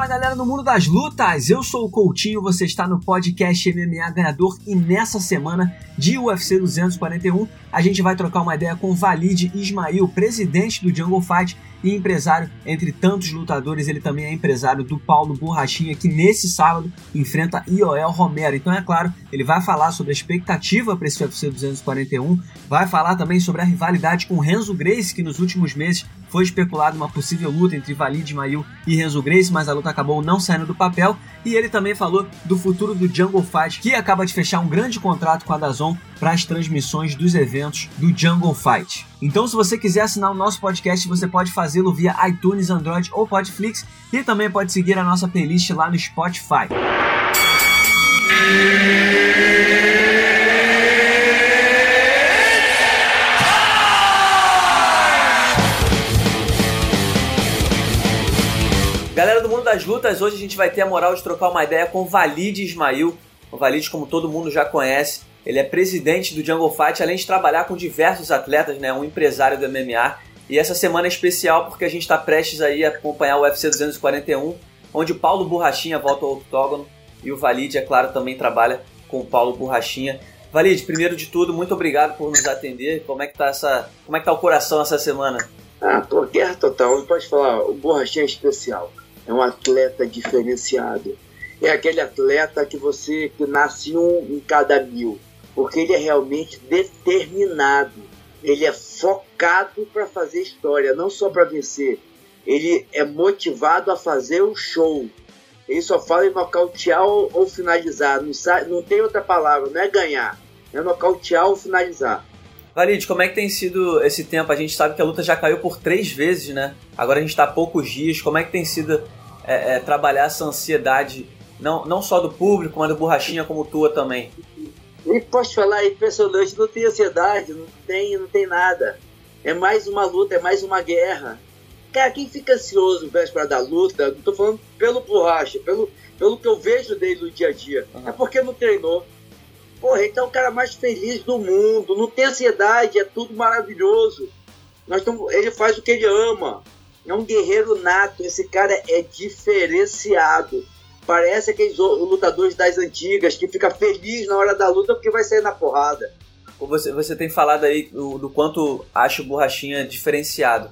Fala galera do mundo das lutas, eu sou o Coutinho, você está no podcast MMA Ganhador e nessa semana de UFC 241 a gente vai trocar uma ideia com Valide Ismail, presidente do Jungle Fight e empresário entre tantos lutadores. Ele também é empresário do Paulo Borrachinha, que nesse sábado enfrenta Ioel Romero. Então, é claro, ele vai falar sobre a expectativa para esse UFC 241, vai falar também sobre a rivalidade com Renzo Grace, que nos últimos meses foi especulado uma possível luta entre Valide Ismail e Renzo Grace, mas a luta acabou não saindo do papel. E ele também falou do futuro do Jungle Fight, que acaba de fechar um grande contrato com a Dazon para as transmissões dos eventos do Jungle Fight. Então, se você quiser assinar o nosso podcast, você pode fazê-lo via iTunes, Android ou Podflix e também pode seguir a nossa playlist lá no Spotify. Galera do mundo das lutas, hoje a gente vai ter a moral de trocar uma ideia com Valide Ismail. O Valide, como todo mundo já conhece, ele é presidente do Jungle Fight, além de trabalhar com diversos atletas, né, um empresário do MMA. E essa semana é especial porque a gente está prestes aí a acompanhar o UFC 241, onde o Paulo Borrachinha volta ao octógono e o Valide, é claro, também trabalha com o Paulo Borrachinha. Valide, primeiro de tudo, muito obrigado por nos atender. Como é que tá essa, como é que tá o coração essa semana? Ah, pô, guerra total. Não pode falar, o Borrachinha é especial. É um atleta diferenciado. É aquele atleta que você que nasce um em cada mil porque ele é realmente determinado, ele é focado para fazer história, não só para vencer. Ele é motivado a fazer o show. Ele só fala em nocautear ou, finalizar, não, sabe, não tem outra palavra, não é ganhar, é nocautear ou finalizar. Valide, como é que tem sido esse tempo? A gente sabe que a luta já caiu por três vezes, né? Agora a gente está há poucos dias. Como é que tem sido é, é, trabalhar essa ansiedade, não, não só do público, mas do Borrachinha como tua também? E posso falar, é impressionante, não tem ansiedade, não tem, não tem nada. É mais uma luta, é mais uma guerra. Cara, quem fica ansioso véspera da luta, não tô falando pelo borracha, pelo, pelo que eu vejo dele no dia a dia, uhum. é porque não treinou. Porra, então é o cara mais feliz do mundo, não tem ansiedade, é tudo maravilhoso. Nós tamo, ele faz o que ele ama. É um guerreiro nato, esse cara é diferenciado. Parece aqueles lutadores das antigas que fica feliz na hora da luta porque vai sair na porrada. Você, você tem falado aí do, do quanto acha o Borrachinha diferenciado.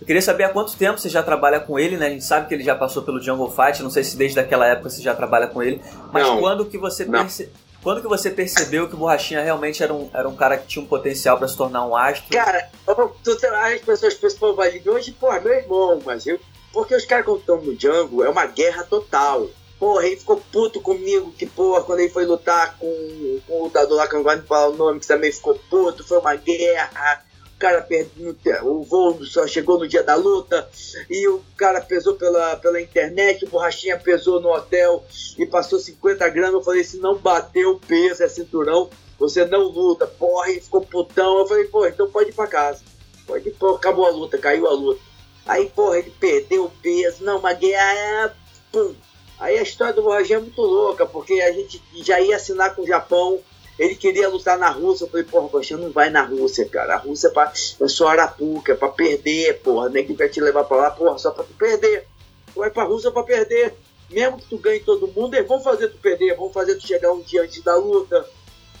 Eu queria saber há quanto tempo você já trabalha com ele, né? A gente sabe que ele já passou pelo Jungle Fight, não sei se desde aquela época você já trabalha com ele, mas não, quando que você perce... quando que você percebeu que o Borrachinha realmente era um, era um cara que tinha um potencial para se tornar um astro? Cara, tu, as pessoas pensam, pô, hoje, pô, meu irmão, mas eu porque os caras quando estão no Jungle é uma guerra total. Porra, ele ficou puto comigo, que porra, quando ele foi lutar com, com o lutador lá, que eu não de falar o nome, que também ficou puto, foi uma guerra. O cara perdeu, o voo só chegou no dia da luta e o cara pesou pela, pela internet, o borrachinha pesou no hotel e passou 50 gramas. Eu falei: se não bateu o peso, é cinturão, você não luta. Porra, ele ficou putão. Eu falei: porra, então pode ir pra casa. Pode ir, porra, acabou a luta, caiu a luta. Aí, porra, ele perdeu o peso. Não, uma guerra. Pum, Aí a história do Borrachinha é muito louca, porque a gente já ia assinar com o Japão, ele queria lutar na Rússia. Eu falei, porra, Borrachinha não vai na Rússia, cara. A Rússia é, pra, é só Arapuca, é pra perder, porra. Nem que vai te levar pra lá, porra, só pra tu perder. Tu vai pra Rússia pra perder. Mesmo que tu ganhe todo mundo, eles vão fazer tu perder, vão fazer tu chegar um dia antes da luta.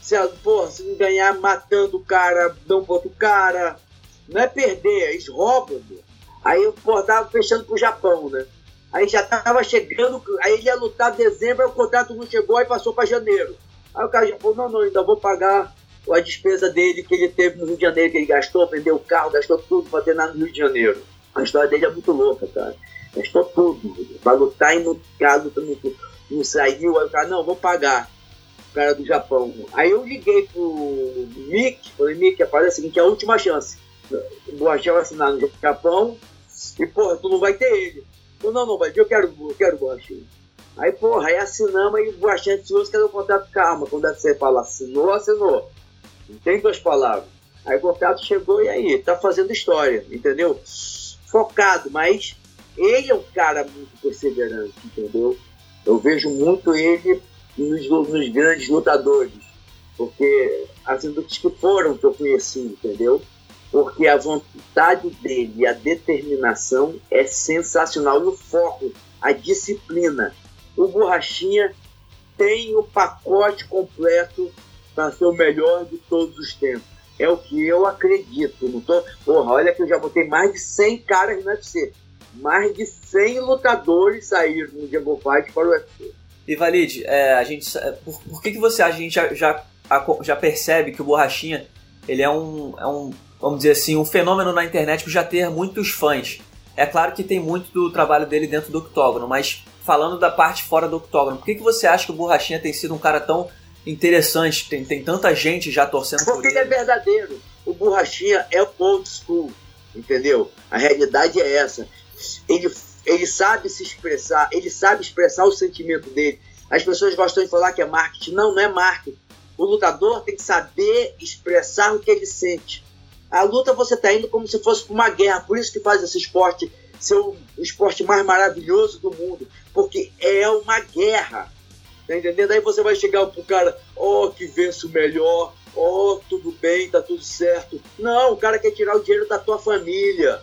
Se, porra, se não ganhar matando o cara, dão pro outro cara. Não é perder, eles roubam. Meu. Aí eu, porra, tava fechando pro Japão, né? Aí já estava chegando, aí ele ia lutar em dezembro, aí o contrato não chegou, aí passou para janeiro. Aí o cara já falou, não, não, ainda vou pagar a despesa dele que ele teve no Rio de Janeiro, que ele gastou, vendeu o carro, gastou tudo para ter nada no Rio de Janeiro. A história dele é muito louca, cara. Gastou tudo. Para lutar e no caso não, não saiu, aí o cara, não, vou pagar. O cara do Japão. Aí eu liguei pro Mick, falei, Mick, aparece o seguinte, é a última chance. O Boachel assinar no Japão e, porra, tu não vai ter ele. Eu, não, não, mas eu quero, eu quero Guaxi. Aí, porra, aí assinamos e o Guaxi ansioso cadê o contrato? Calma, quando você fala assinou, assinou. Não tem duas palavras. Aí o contrato chegou e aí, tá fazendo história, entendeu? Focado, mas ele é um cara muito perseverante, entendeu? Eu vejo muito ele nos, nos grandes lutadores, porque as indústrias que foram que eu conheci, entendeu? Porque a vontade dele a determinação é sensacional e o foco a disciplina. O Borrachinha tem o pacote completo para ser o melhor de todos os tempos. É o que eu acredito. Não tô... Porra, olha que eu já botei mais de 100 caras no UFC. Mais de 100 lutadores saíram no Jungle Fight para o UFC. E Valide, é, a gente, por, por, que, que você acha? A gente já, já, já percebe que o Borrachinha ele é um, é um, vamos dizer assim, um fenômeno na internet por já ter muitos fãs. É claro que tem muito do trabalho dele dentro do octógono, mas falando da parte fora do octógono, por que, que você acha que o Borrachinha tem sido um cara tão interessante, tem, tem tanta gente já torcendo Porque por ele. Porque ele é verdadeiro. O Borrachinha é o old school, entendeu? A realidade é essa. Ele, ele sabe se expressar, ele sabe expressar o sentimento dele. As pessoas gostam de falar que é marketing. Não, não é marketing. O lutador tem que saber expressar o que ele sente. A luta você está indo como se fosse uma guerra. Por isso que faz esse esporte ser o esporte mais maravilhoso do mundo. Porque é uma guerra. Tá entendendo? Aí você vai chegar pro cara, ó, oh, que venço melhor, ó, oh, tudo bem, tá tudo certo. Não, o cara quer tirar o dinheiro da tua família.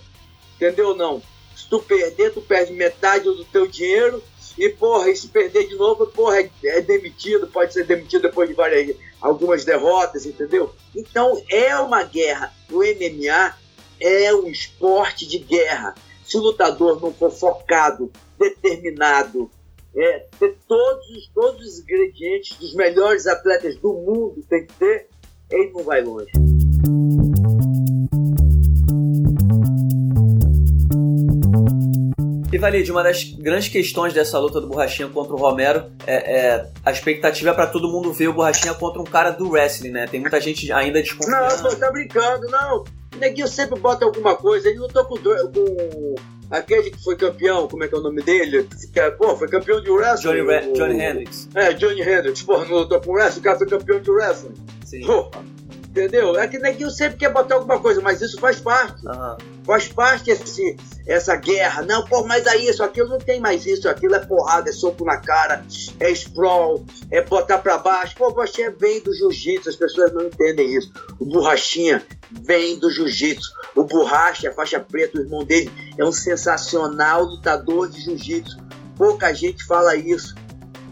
Entendeu não? Se tu perder, tu perde metade do teu dinheiro e, porra, e se perder de novo, porra, é, é demitido, pode ser demitido depois de várias, algumas derrotas, entendeu? Então é uma guerra. O MMA é um esporte de guerra. Se o lutador não for focado, determinado, é, ter todos, todos os ingredientes dos melhores atletas do mundo tem que ter, ele não vai longe. E Valide, uma das grandes questões dessa luta do Borrachinha contra o Romero é, é a expectativa é para todo mundo ver o Borrachinha contra um cara do wrestling, né? Tem muita gente ainda desconfiando. Não, tá brincando, não. O neguinho sempre bota alguma coisa. Ele lutou com, com aquele que foi campeão, como é que é o nome dele? Que, é, pô, foi campeão de wrestling. Johnny, o, Johnny Hendricks. É, Johnny Hendricks. Pô, não lutou com wrestling, o cara foi campeão de wrestling. Sim. Pô, entendeu? É que neguinho sempre quer botar alguma coisa, mas isso faz parte. Uhum. Faz parte esse, essa guerra. Não, pô, mas aí isso, aquilo não tem mais isso, aquilo é porrada, é soco na cara, é sprawl, é botar pra baixo. Pô, você vem do jiu-jitsu, as pessoas não entendem isso. O borrachinha vem do jiu-jitsu. O borracha, a faixa preta, o irmão dele, é um sensacional lutador de jiu-jitsu. Pouca gente fala isso.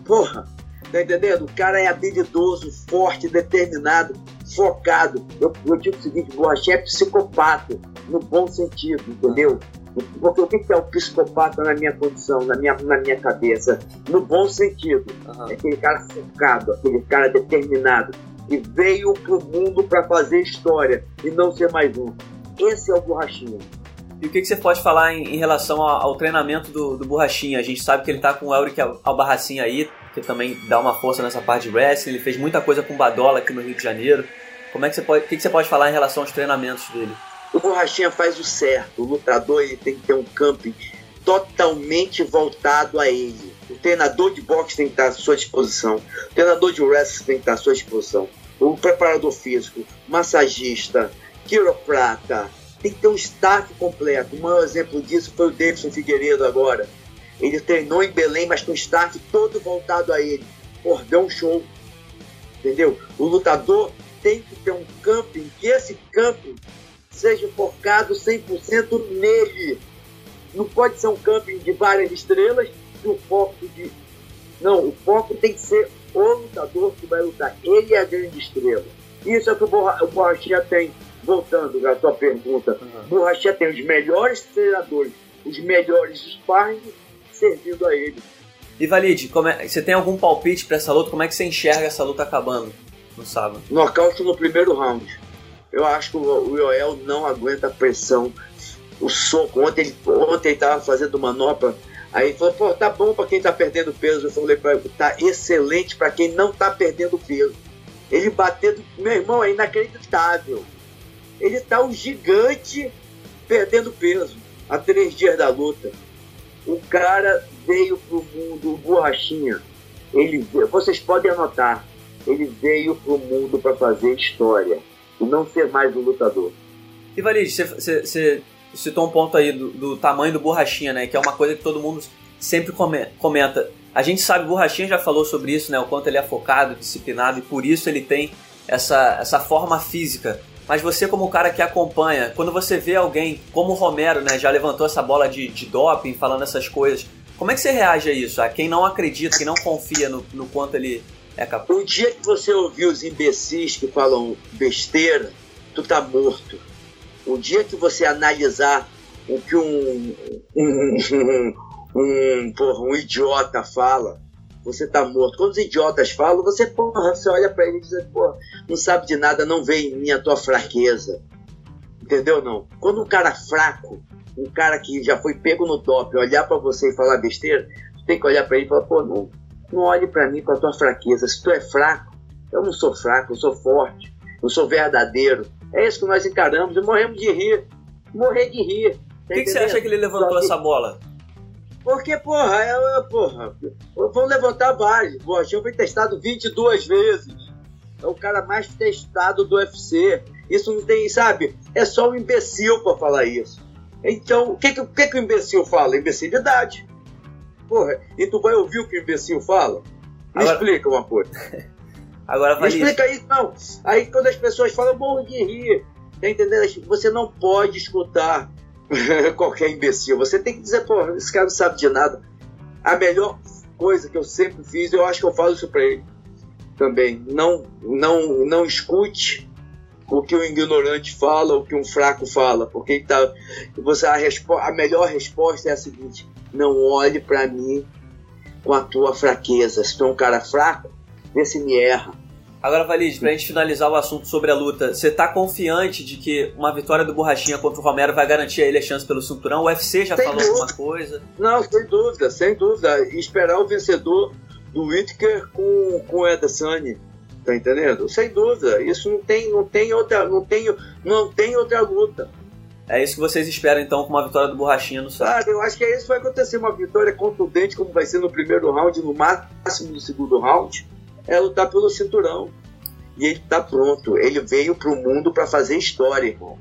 Porra, tá entendendo? O cara é habilidoso, forte, determinado focado. Eu, eu digo o seguinte, Borracha é psicopata, no bom sentido, entendeu? Porque o que é o psicopata na minha condição, na minha, na minha cabeça? No bom sentido. Uhum. É aquele cara focado, aquele cara determinado, que veio pro mundo para fazer história e não ser mais um. Esse é o Borrachinha. E o que, que você pode falar em, em relação ao, ao, treinamento do, do Borrachinha? A gente sabe que ele tá com o Elric Albarracin aí, que também dá uma força nessa parte de wrestling. Ele fez muita coisa com Badola aqui no Rio de Janeiro. Como é que você pode, o que, você pode falar em relação aos treinamentos dele? O Borrachinha faz o certo. O lutador ele tem que ter um camping totalmente voltado a ele. O treinador de boxe tem que estar à sua disposição. O treinador de wrestling tem que estar à sua disposição. O preparador físico, massagista, quiroprata, tem que ter um staff completo. O maior exemplo disso foi o Davidson Figueiredo agora. Ele treinou em Belém, mas com o staff todo voltado a ele. Cordão show. Entendeu? O lutador tem que ter um camping, que esse camping seja focado 100% nele. Não pode ser um camping de várias estrelas e o foco de. Não, o foco tem que ser o lutador que vai lutar. Ele é a grande estrela. Isso é o que o Borrachinha tem voltando à tua pergunta, uhum. Borrachinha tem os melhores treinadores, os melhores sparring servindo a ele. E Valide, é, você tem algum palpite para essa luta? Como é que você enxerga essa luta acabando no sábado? Nocaute no primeiro round. Eu acho que o Yoel não aguenta a pressão. O soco, ontem ontem ele tava fazendo manopla. Aí ele falou, pô, tá bom para quem tá perdendo peso. Eu falei ele, tá excelente para quem não tá perdendo peso. Ele batendo, meu irmão, é inacreditável. Ele tá um gigante perdendo peso há três dias da luta. O cara veio pro mundo, borrachinha. Ele, vocês podem anotar, ele veio pro mundo para fazer história e não ser mais um lutador. E Valide, você citou um ponto aí do, do, tamanho do borrachinha, né? Que é uma coisa que todo mundo sempre comenta. A gente sabe, o Borrachinha já falou sobre isso, né? O quanto ele é focado, disciplinado e por isso ele tem essa, essa forma física mas você como cara que acompanha, quando você vê alguém como o Romero, né, já levantou essa bola de, de doping, falando essas coisas, Como é que você reage a isso? A quem não acredita, quem não confia no, no quanto ele é? O dia que você ouvir os imbecis que falam besteira, tu tá morto. O dia que você analisar o que um, um, um, um, porra, um idiota fala, você tá morto. Quando os idiotas falam, você, porra, você olha para ele e diz, porra, não sabe de nada, não vê em mim a tua fraqueza. Entendeu não? Quando um cara fraco, um cara que já foi pego no top, olhar para você e falar besteira, tem que olhar para ele e falar, pô, não, não olhe para mim com a tua fraqueza. Se tu é fraco, eu não sou fraco, eu sou forte, eu sou verdadeiro. É isso que nós encaramos e morremos de rir. Morrer de rir. Por que, que, você acha que ele levantou essa bola? Porque, porra, é, porra, vão levantar vários. O Borrachinho foi testado 22 vezes. É o cara mais testado do UFC. Isso não tem, sabe? É só um imbecil para falar isso. Então, o que, que, que, que o imbecil fala? Imbecilidade. Porra, e tu vai ouvir o que o imbecil fala? Me Agora... explica uma coisa. Agora vai. Explica isso, não. Aí quando as pessoas falam, morro de rir. Tá entendendo? Você não pode escutar qualquer imbecil. Você tem que dizer, pô, esse cara não sabe de nada. A melhor coisa que eu sempre fiz, eu acho que eu falo isso pra ele também. Não, não, não escute o que o ignorante fala, o que um fraco fala, porque tá, você a, a melhor resposta é a seguinte: não olhe para mim com a tua fraqueza. Se tu é um cara fraco, vê se me erra. Agora, Valide, pra gente finalizar o assunto sobre a luta, você tá confiante de que uma vitória do Borrachinha contra o Romero vai garantir a ele a chance pelo cinturão? O UFC já sem falou dúvida. alguma coisa? Não, sem dúvida, sem dúvida. E esperar o vencedor do Whittaker com, com o Edesani. Tá entendendo? Sem dúvida. Isso não tem, não tem outra, não tem, não tem outra luta. É isso que vocês esperam então com uma vitória do Borrachinha no sábado? Claro, eu acho que é isso que vai acontecer. Uma vitória contundente, como vai ser no primeiro round, no máximo no segundo round é lutar pelo cinturão. E ele está pronto. Ele veio para o mundo para fazer história, irmão.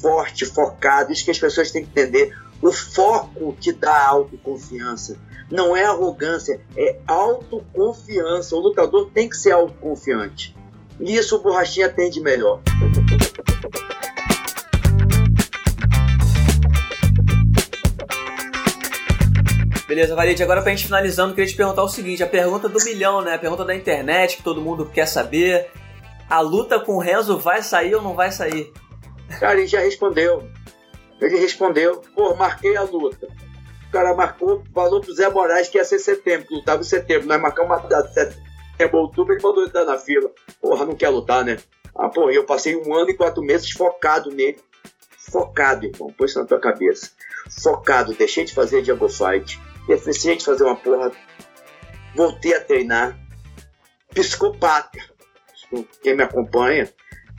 Forte, focado. Isso que as pessoas têm que entender. O foco te dá autoconfiança. Não é arrogância, é autoconfiança. O lutador tem que ser autoconfiante. E isso o Borrachinha tem de melhor. Beleza, Valide, agora pra gente finalizando, queria te perguntar o seguinte, a pergunta do milhão, né? A pergunta da internet, que todo mundo quer saber. A luta com o Renzo vai sair ou não vai sair? Cara, ele já respondeu. Ele respondeu, pô, marquei a luta. O cara marcou, falou pro Zé Moraes que ia ser setembro, que lutava em setembro. Nós marcamos uma data, setembro, outubro, ele mandou entrar na fila. Porra, não quer lutar, né? Ah, porra, eu passei um ano e quatro meses focado nele. Focado, irmão, põe isso na tua cabeça. Focado, deixei de fazer Jungle Fight deficiente fazer uma porra. Voltei a treinar. Psicopata. Quem me acompanha,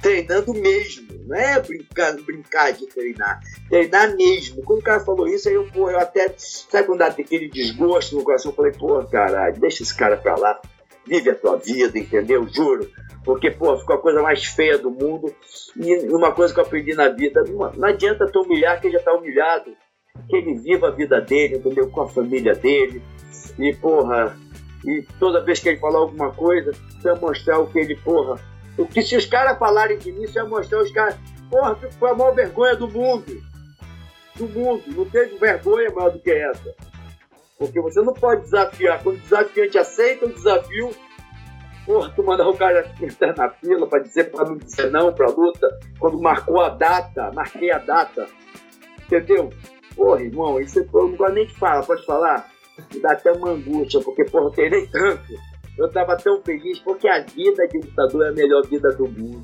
treinando mesmo. Não é brincar, brincar de treinar. Treinar mesmo. Quando o cara falou isso, aí eu, porra, eu até. Sabe quando dá aquele desgosto no coração? Eu falei, pô, caralho, deixa esse cara pra lá. Vive a tua vida, entendeu? Juro. Porque, pô, ficou a coisa mais feia do mundo. E uma coisa que eu aprendi na vida: não adianta tu humilhar quem já tá humilhado que ele viva a vida dele, entendeu? Com a família dele. E, porra, e toda vez que ele falar alguma coisa, você vai mostrar o que ele, porra. O que se os caras falarem de mim, você vai mostrar os caras. Porra, foi a maior vergonha do mundo. Do mundo. Não teve vergonha maior do que essa. Porque você não pode desafiar. Quando desafiante aceita o desafio, porra, tu mandar o cara entrar na fila para dizer, para não dizer não pra luta, quando marcou a data, marquei a data. Entendeu? Porra, irmão, isso eu não gosto nem de falar, pode falar? Me dá até uma angústia, porque, porra, eu treinei tanto. Eu tava tão feliz, porque a vida de lutador é a melhor vida do mundo.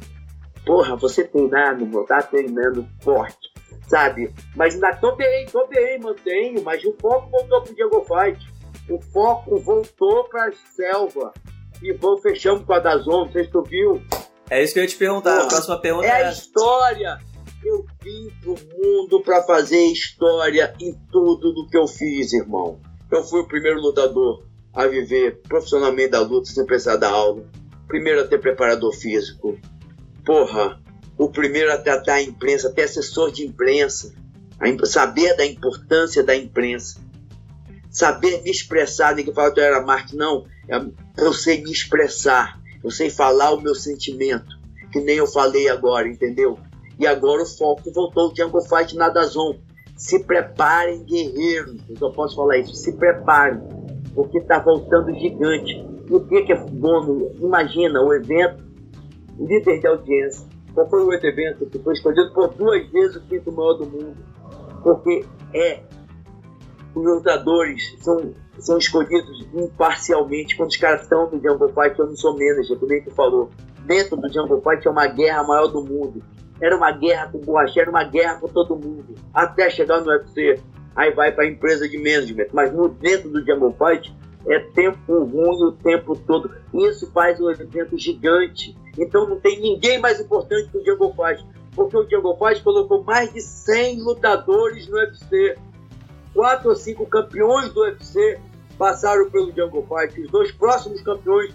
Porra, você treinar, meu tá treinando forte, sabe? Mas ainda tô bem, tô bem, mantenho, mas o foco voltou pro Diego Fight. O foco voltou pra selva. E vou fechando com a Dazon, não sei se tu viu. É isso que eu ia te perguntar, Porra, a próxima pergunta é. É a história eu vim pro mundo para fazer história em tudo do que eu fiz, irmão. Eu fui o primeiro lutador a viver profissionalmente da luta sem precisar da aula. Primeiro a ter preparador físico. Porra, o primeiro a tratar a imprensa, ter assessor de imprensa. saber da importância da imprensa. Saber me expressar. Ninguém fala que eu era Marte, não. Eu sei me expressar. Eu sei falar o meu sentimento. Que nem eu falei agora, entendeu? E agora o foco voltou ao Jungle Fight na Dazon. se preparem, guerreiros. Eu só posso falar isso. Se preparem, porque está voltando gigante. E o que, que é bom? Imagina o evento, líder de audiência. Qual foi o evento que foi escolhido por duas vezes o quinto maior do mundo? Porque é os lutadores são, são escolhidos imparcialmente quando os caras estão no Jungle Fight. Eu não sou manager, como é que falou. Dentro do Jungle Fight é uma guerra maior do mundo. Era uma guerra com o Borracha, era uma guerra com todo mundo. Até chegar no UFC. Aí vai para a empresa de management. Mas no, dentro do Jungle Fight é tempo ruim o tempo todo. Isso faz um evento gigante. Então não tem ninguém mais importante que o Jungle Fight. Porque o Jungle Fight colocou mais de 100 lutadores no UFC quatro ou cinco campeões do UFC passaram pelo Jungle Fight. Os dois próximos campeões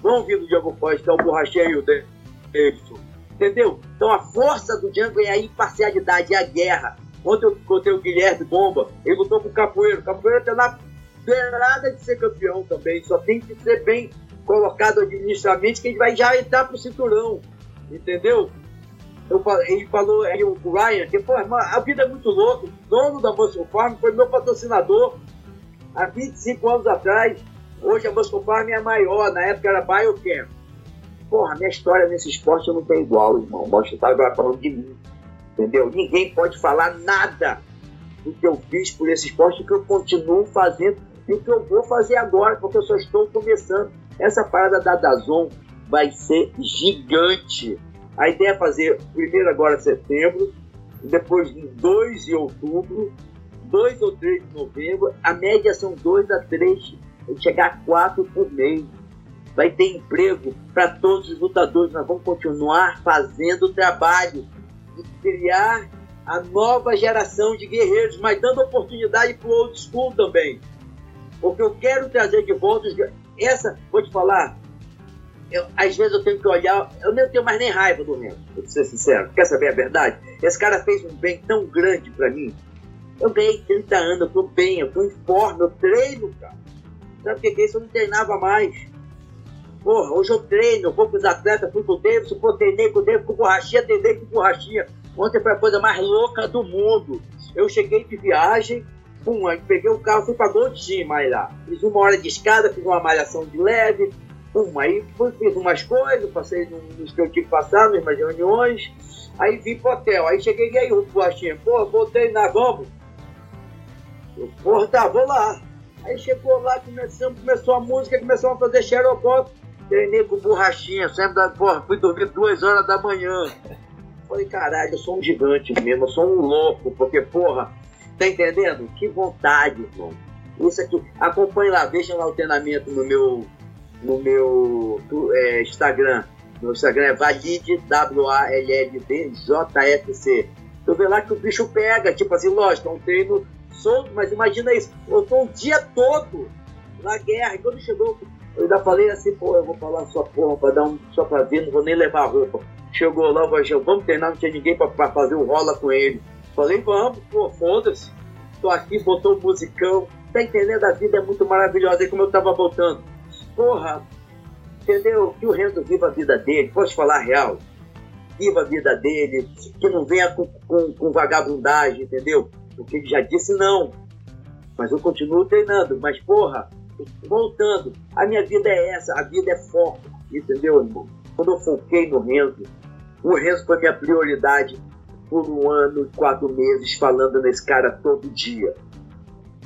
vão vir do Jungle Fight, que é o Borrachinha e o Davidson. Entendeu? Então a força do Jungle é a imparcialidade, é a guerra. Ontem eu contei o Guilherme Bomba, ele lutou com o Capoeiro. O Capoeiro está na beirada de ser campeão também, só tem que ser bem colocado administrativamente que ele vai já entrar pro cinturão. Entendeu? eu, ele falou, aí o Ryan, que pô, a vida é muito louca. O dono da Muscle Farm foi meu patrocinador há 25 anos atrás. Hoje a Muscle Farm é a maior, na época era Biocamp. Porra, minha história nesse esporte não tem igual, irmão. Mostra tá falando de mim. Entendeu? Ninguém pode falar nada do que eu fiz por esse esporte, que eu continuo fazendo e que eu vou fazer agora, porque eu só estou começando. Essa parada da Dazon vai ser gigante a ideia é fazer primeiro agora em setembro, depois em 2 de outubro, 2 ou 3 de novembro. A média são 2 a 3, chegar a 4 por mês. Vai ter emprego para todos os lutadores. Nós vamos continuar fazendo o trabalho de criar a nova geração de guerreiros, mas dando oportunidade para o old school também. Porque eu quero trazer de volta essa, vou te falar, eu, às vezes eu tenho que olhar, eu nem tenho mais nem raiva do Renzo, pra ser sincero. Quer saber a verdade? Esse cara fez um bem tão grande para mim. Eu ganhei 30 anos, eu tô bem, eu tô em forma, eu treino, cara. Sabe o que é isso? Eu não treinava mais. Porra, hoje eu treino, vou com os atletas, fui com o Davidson, pô, treinei com o Davidson, com borrachinha, treinei com borrachinha. Ontem foi a coisa mais louca do mundo. Eu cheguei de viagem, pum, peguei o carro, fui pra Gold Gym, lá. Fiz uma hora de escada, fiz uma malhação de leve, Pum, aí fui, fiz umas coisas, passei nos que eu tinha que passar, nas minhas reuniões. Aí vim pro hotel. Aí cheguei e aí o Guaxinha, pô, voltei na vamos. Eu, porra, tá, vou lá. Aí chegou lá, começamos, começou a música, começou a fazer xerocote. Treinei com borrachinha, sempre da, porra, fui dormir duas horas da manhã. Falei, caralho, eu sou um gigante mesmo, eu sou um louco, porque, porra, tá entendendo? Que vontade, irmão. Isso aqui, acompanhe lá, veja lá o treinamento no meu no meu é, Instagram. Meu Instagram é Valide, W-A-L-L-D, J-F-C. Tu vê lá que o bicho pega, tipo assim, lógico, é um treino solto, mas imagina isso, eu tô um dia todo na guerra, e quando chegou, eu ainda falei assim, pô, eu vou falar sua porra, pra dar um, só pra ver, não vou nem levar roupa. Chegou lá, eu vamos treinar, não tinha ninguém pra, pra fazer o rola com ele. Falei, vamos, pô, foda-se. Tô aqui, botou um musicão. Tá entendendo? A vida é muito maravilhosa. Aí como eu tava voltando, porra, entendeu? Que o Renzo viva a vida dele, posso falar a real? Viva a vida dele, que não venha com, com, com vagabundagem, entendeu? Porque ele já disse não. Mas eu continuo treinando, mas porra, voltando, a minha vida é essa, a vida é foco, entendeu, irmão? Quando eu foquei no Renzo, o Renzo foi minha prioridade por um ano e quatro meses falando nesse cara todo dia.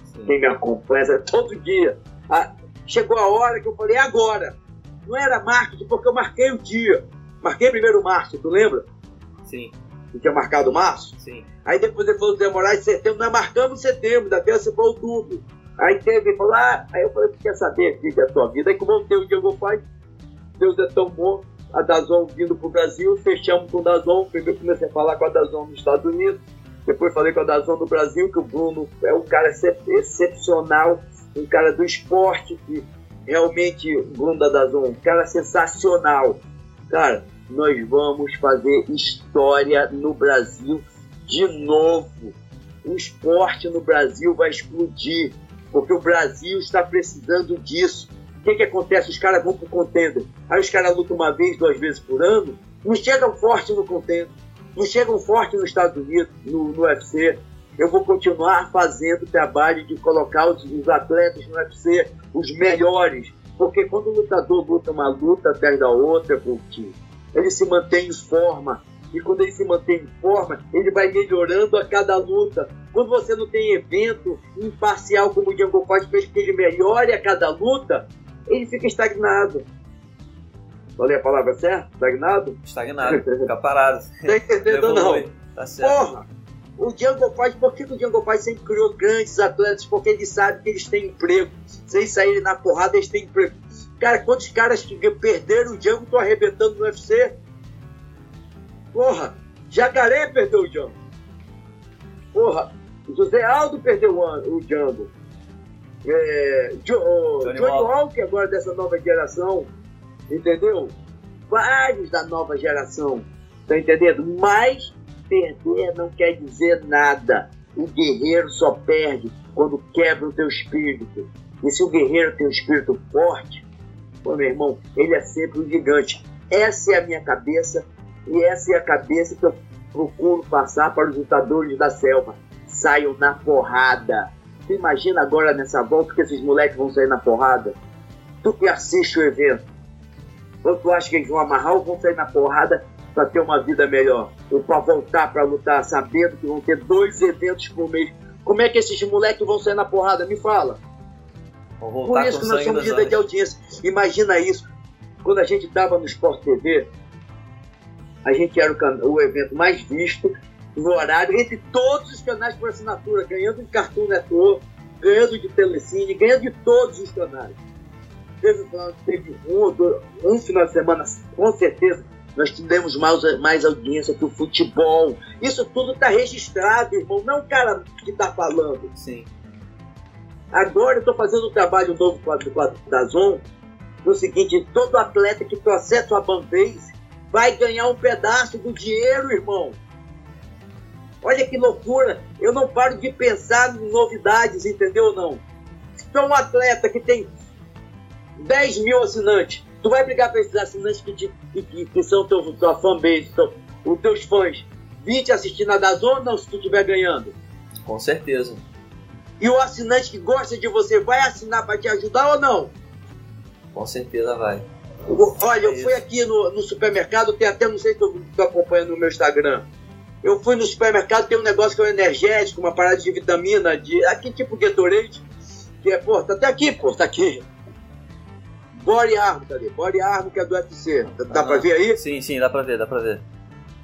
Sim. Quem me acompanha todo dia. Ah, Chegou a hora que eu falei, é agora. Não era marketing, porque eu marquei o dia. Marquei primeiro março, tu lembra? Sim. Que tinha marcado março? Sim. Aí depois ele falou demorar em setembro, nós marcamos setembro, da terça para outubro. Aí teve, falou, ah, aí eu falei, quer saber, filho, da tua vida? Aí eu tenho o Diego Pai, Deus é tão bom, a Dazon vindo pro Brasil, fechamos com o Dazon, primeiro comecei a falar com a Dazon nos Estados Unidos, depois falei com a Dazon no Brasil, que o Bruno é um cara excepcional, um cara do esporte que realmente, Brunda Dazon, um cara sensacional. Cara, nós vamos fazer história no Brasil de novo. O esporte no Brasil vai explodir, porque o Brasil está precisando disso. O que, que acontece? Os caras vão pro contender. Aí os caras lutam uma vez, duas vezes por ano, não chegam forte no contender, não chegam forte nos Estados Unidos, no, no UFC, eu vou continuar fazendo o trabalho de colocar os, os atletas no UFC, os melhores. Porque quando o lutador luta uma luta atrás da outra, porque ele se mantém em forma. E quando ele se mantém em forma, ele vai melhorando a cada luta. Quando você não tem evento imparcial como o Django Fett fez que ele melhore a cada luta, ele fica estagnado. Falei a palavra certa? Estagnado? Estagnado, fica parado. Tá entendendo ou não? Tá certo. Porra! O Django Fight, por que o Django Fight sempre criou grandes atletas? Porque ele sabe que eles têm emprego. Se eles saírem na porrada, eles têm emprego. Cara, quantos caras que perderam o Django estão arrebentando no UFC? Porra, Jacaré perdeu o Django. Porra, José Aldo perdeu o Django. É, jo, Johnny, Johnny Walker agora dessa nova geração, entendeu? Vários da nova geração, tá entendendo? Mas perder não quer dizer nada. O guerreiro só perde quando quebra o teu espírito. E se o guerreiro tem um espírito forte, pô, meu irmão, ele é sempre um gigante. Essa é a minha cabeça e essa é a cabeça que eu procuro passar para os lutadores da selva. Saiam na porrada. Tu imagina agora nessa volta que esses moleques vão sair na porrada? Tu que assiste o evento. Ou tu acha que eles vão amarrar ou vão sair na porrada para ter uma vida melhor, ou para voltar para lutar, sabendo que vão ter dois eventos por mês. Como é que esses moleques vão sair na porrada? Me fala. Por isso que nós somos líder de audiência. Imagina isso. Quando a gente estava no Sport TV, a gente era o, o, evento mais visto no horário, entre todos os canais por assinatura, ganhando de Cartoon Network, ganhando de Telecine, ganhando de todos os canais. Teve, teve um, um final de semana, com certeza, nós tivemos mais, mais audiência que o futebol. Isso tudo está registrado, irmão. Não o cara que está falando. Sim. Agora eu estou fazendo um trabalho novo com a, com a Dazon. No seguinte, todo atleta que trouxer sua fanbase vai ganhar um pedaço do dinheiro, irmão. Olha que loucura. Eu não paro de pensar em novidades, entendeu ou não? Se tu é um atleta que tem 10 mil assinantes, Tu vai brigar pra esses assinantes que, te, que, que são teu, tua fanbase, teu, os teus fãs, vir te assistir na Dazona ou se tu estiver ganhando? Com certeza. E o assinante que gosta de você vai assinar para te ajudar ou não? Com certeza vai. Olha, é eu fui aqui no, no, supermercado, tem até, não sei se tu, tu acompanha no meu Instagram. Eu fui no supermercado, tem um negócio que é um energético, uma parada de vitamina, de aqui tipo Gatorade, que é, pô, tá até aqui, pô, tá aqui. Body Armor, cadê? Body Armor que é do UFC. Dá ah, pra ver aí? Sim, sim, dá pra ver, dá pra ver.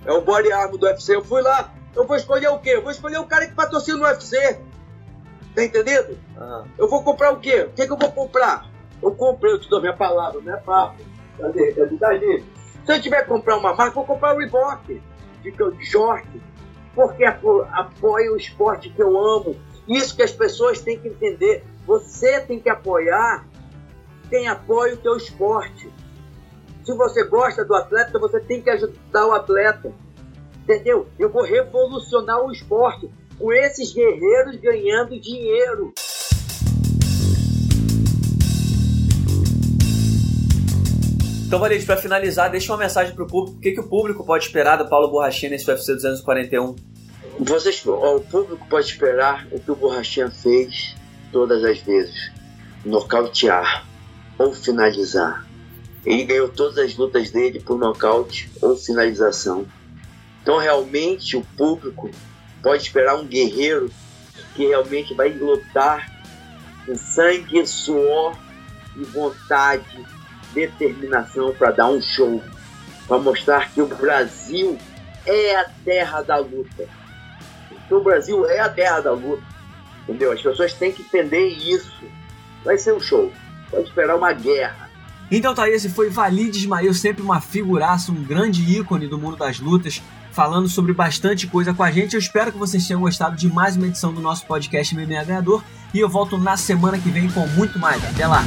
É o Body Armor do UFC. Eu fui lá, eu vou escolher o quê? Eu vou escolher o cara que patrocina no UFC. Tá entendendo? Ah. Eu vou comprar o quê? O que, que eu vou comprar? Eu comprei, eu te dou minha palavra, não é papo. Cadê? Cadê? Dali. Se eu tiver que comprar uma marca, vou comprar o Reebok, de, de short, porque apoia o esporte que eu amo. Isso que as pessoas têm que entender. Você tem que apoiar quem apoia o teu esporte. Se você gosta do atleta, você tem que ajudar o atleta. Entendeu? Eu vou revolucionar o esporte com esses guerreiros ganhando dinheiro. Então, Valide, para finalizar, deixa uma mensagem para o público. O que, que o público pode esperar do Paulo Borrachinha nesse UFC 241? Vocês, o público pode esperar o que o Borrachinha fez todas as vezes: nocautear ou finalizar. Ele ganhou todas as lutas dele por nocaute ou finalização. Então, realmente, o público pode esperar um guerreiro que realmente vai lutar com sangue, suor e vontade, determinação para dar um show, para mostrar que o Brasil é a terra da luta. Que o Brasil é a terra da luta. Entendeu? As pessoas têm que entender isso. Vai ser um show pode esperar uma guerra. Então tá, esse foi Valide Ismael, sempre uma figuraça, um grande ícone do mundo das lutas, falando sobre bastante coisa com a gente. Eu espero que vocês tenham gostado de mais uma edição do nosso podcast MMA Ganhador e eu volto na semana que vem com muito mais. Até lá!